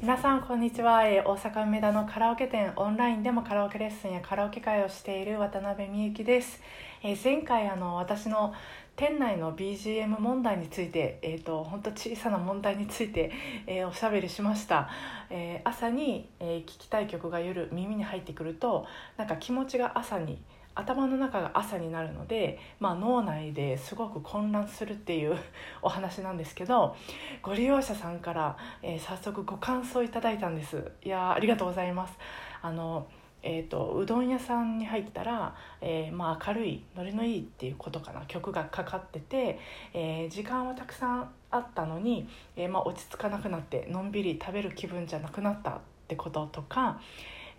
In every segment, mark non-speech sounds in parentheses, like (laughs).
皆さんこんにちは、大阪梅田のカラオケ店オンラインでもカラオケレッスンやカラオケ会をしている渡辺美幸です、前回あの私の店内の BGM 問題について、えー、と本当小さな問題について、えーおしゃべりしました、えー朝に、えーきたい曲が夜耳に入ってくるとなんか気持ちが朝に頭の中が朝になるので、まあ、脳内ですごく混乱するっていう (laughs) お話なんですけどご利用者さんから、えー早速ご感想いただいたんです。いやありがとうございます。あのえー、とうどん屋さんに入ったら、えーまあ、明るいノリのいいっていうことかな。曲がかかってて、えー時間はたくさんあったのに、えーまあ、落ち着かなくなってのんびり食べる気分じゃなくなったってこととか、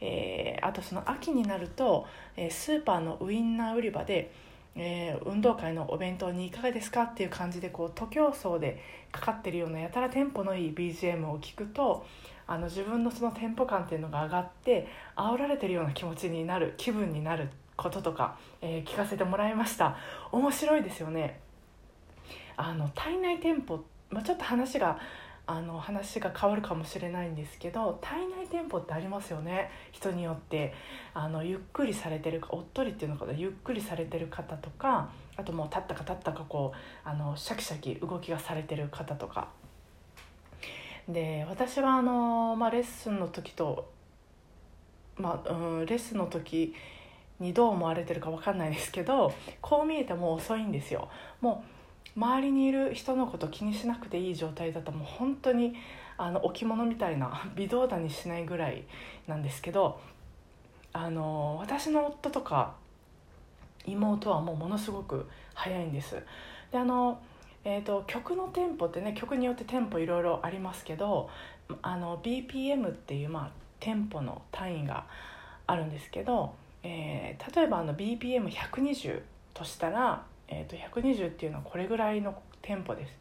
えーあとその秋になると、えースーパーのウインナー売り場で、えー運動会のお弁当にいかがですかっていう感じでこう徒競走でかかってるようなやたらテンポのいい BGM を聞くとあの自分のそのテンポ感っていうのが上がって煽られてるような気持ちになる気分になることとか、えー聞かせてもらいました。面白いですよね。あの体内テンポ、まあ、ちょっと話があの話が変わるかもしれないんですけど体内テンポってありますよね。人によって。あのゆっくりされてるかおっとりっていうのかな。ゆっくりされてる方とかあともう立ったか立ったかこうあのシャキシャキ動きがされてる方とか。で私はあの、まあ、レッスンの時と、まあうん、レッスンの時にどう思われてるか分かんないですけどこう見えても遅いんですよ。もう周りにいる人のこと気にしなくていい状態だともう本当にあの置物みたいな (laughs) 微動だにしないぐらいなんですけどあの私の夫とか妹はもうものすごく早いんです。であの、えー、と曲のテンポってね曲によってテンポいろいろありますけどあの BPM っていう、まあ、テンポの単位があるんですけど、えー例えばあの BPM120 としたら、えー、と120っていうのはこれぐらいのテンポです。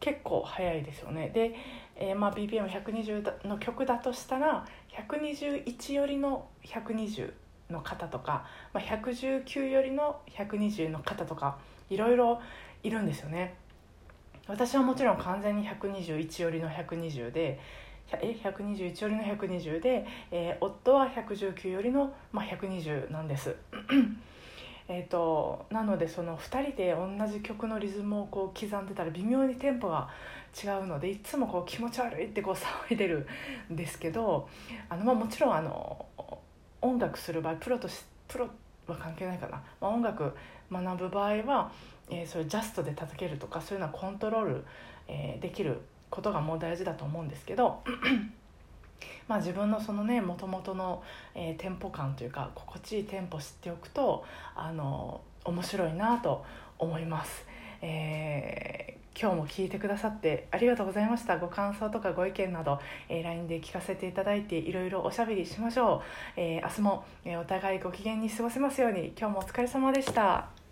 結構速いですよね。で、えーまあ、BPM120 の曲だとしたら121よりの120の方とか、まあ、119よりの120の方とかいろいろいるんですよね。私はもちろん完全に121よりの120でえ121よりの120で、えー夫は119よりの、まあ、120なんです。(clears throat) えー、となのでその2人で同じ曲のリズムをこう刻んでたら微妙にテンポが違うのでいつもこう気持ち悪いってこう (laughs) 騒いでるんですけどあの、まあ、もちろんあの音楽する場合プロとしプロは関係ないかな、まあ、音楽学ぶ場合は、えーそれジャストで叩けるとかそういうのはコントロール、えーできることがもう大事だと思うんですけどまあ自分のそのねもともとの、えーテンポ感というか心地いいテンポ知っておくとあの面白いなと思います。えー今日も聞いてくださってありがとうございました。ご感想とかご意見など、えー LINE で聞かせていただいていろいろおしゃべりしましょう、えー明日も、えお互いご機嫌に過ごせますように今日もお疲れ様でした。